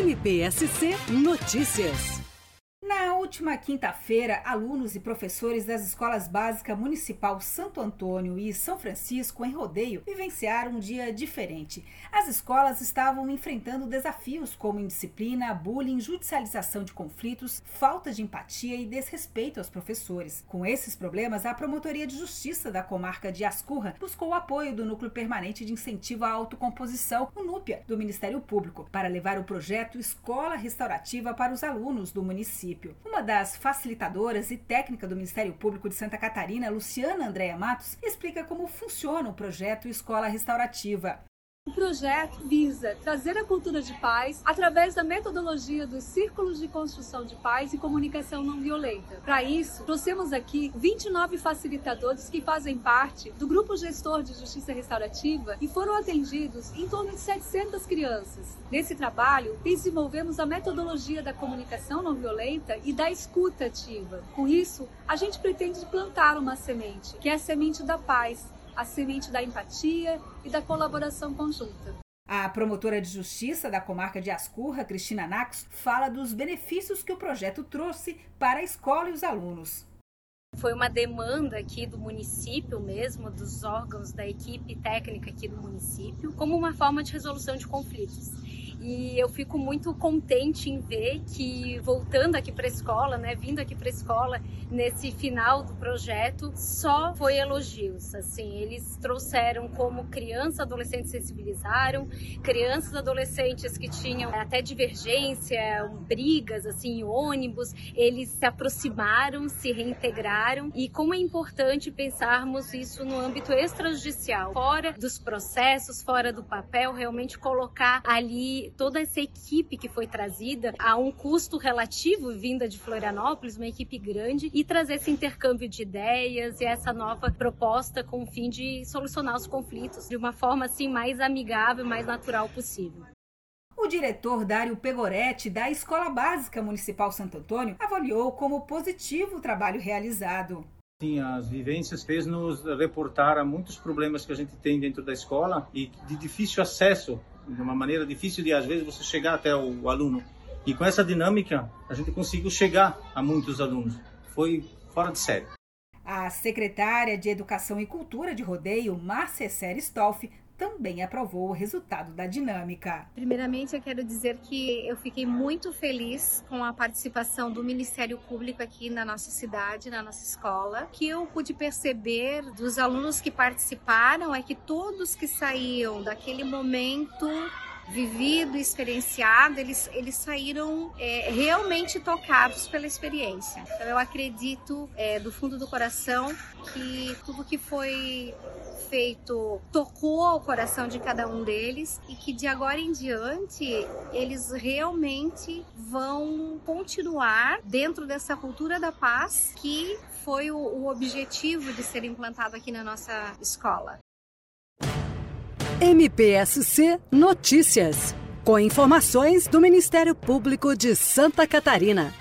NPSC Notícias. Na última quinta-feira, alunos e professores das escolas básicas Municipal Santo Antônio e São Francisco, em Rodeio, vivenciaram um dia diferente. As escolas estavam enfrentando desafios como indisciplina, bullying, judicialização de conflitos, falta de empatia e desrespeito aos professores. Com esses problemas, a Promotoria de Justiça da comarca de Ascurra buscou o apoio do Núcleo Permanente de Incentivo à Autocomposição, o NUPIA, do Ministério Público, para levar o projeto Escola Restaurativa para os alunos do município município. Uma das facilitadoras e técnica do Ministério Público de Santa Catarina, Luciana Andréa Matos, explica como funciona o projeto Escola Restaurativa. O projeto visa trazer a cultura de paz através da metodologia dos círculos de construção de paz e comunicação não violenta. Para isso, trouxemos aqui 29 facilitadores que fazem parte do grupo gestor de justiça restaurativa e foram atendidos em torno de 700 crianças. Nesse trabalho, desenvolvemos a metodologia da comunicação não violenta e da escuta ativa. Com isso, a gente pretende plantar uma semente, que é a semente da paz a semente da empatia e da colaboração conjunta. A promotora de justiça da comarca de Ascurra, Cristina Nax, fala dos benefícios que o projeto trouxe para a escola e os alunos. Foi uma demanda aqui do município mesmo, dos órgãos da equipe técnica aqui do município, como uma forma de resolução de conflitos. E eu fico muito contente em ver que voltando aqui para a escola, né, vindo aqui para a escola nesse final do projeto, só foi elogios. Assim, eles trouxeram como crianças, adolescentes sensibilizaram, crianças, adolescentes que tinham até divergência, brigas assim, ônibus, eles se aproximaram, se reintegraram e como é importante pensarmos isso no âmbito extrajudicial, fora dos processos, fora do papel, realmente colocar ali toda essa equipe que foi trazida a um custo relativo vinda de Florianópolis, uma equipe grande, e trazer esse intercâmbio de ideias e essa nova proposta com o fim de solucionar os conflitos de uma forma assim mais amigável, mais natural possível. O diretor Dário Pegoretti, da Escola Básica Municipal Santo Antônio, avaliou como positivo o trabalho realizado. Sim, as vivências fez nos reportar a muitos problemas que a gente tem dentro da escola e de difícil acesso de uma maneira difícil de às vezes você chegar até o aluno. E com essa dinâmica, a gente conseguiu chegar a muitos alunos. Foi fora de série. A secretária de Educação e Cultura de Rodeio, Márcia Série Stolf, também aprovou o resultado da dinâmica. Primeiramente, eu quero dizer que eu fiquei muito feliz com a participação do Ministério Público aqui na nossa cidade, na nossa escola. O que eu pude perceber dos alunos que participaram é que todos que saíam daquele momento vivido, experienciado, eles, eles saíram é, realmente tocados pela experiência. Então, eu acredito é, do fundo do coração que tudo que foi feito tocou o coração de cada um deles e que de agora em diante eles realmente vão continuar dentro dessa cultura da paz que foi o, o objetivo de ser implantado aqui na nossa escola. MPSC Notícias, com informações do Ministério Público de Santa Catarina.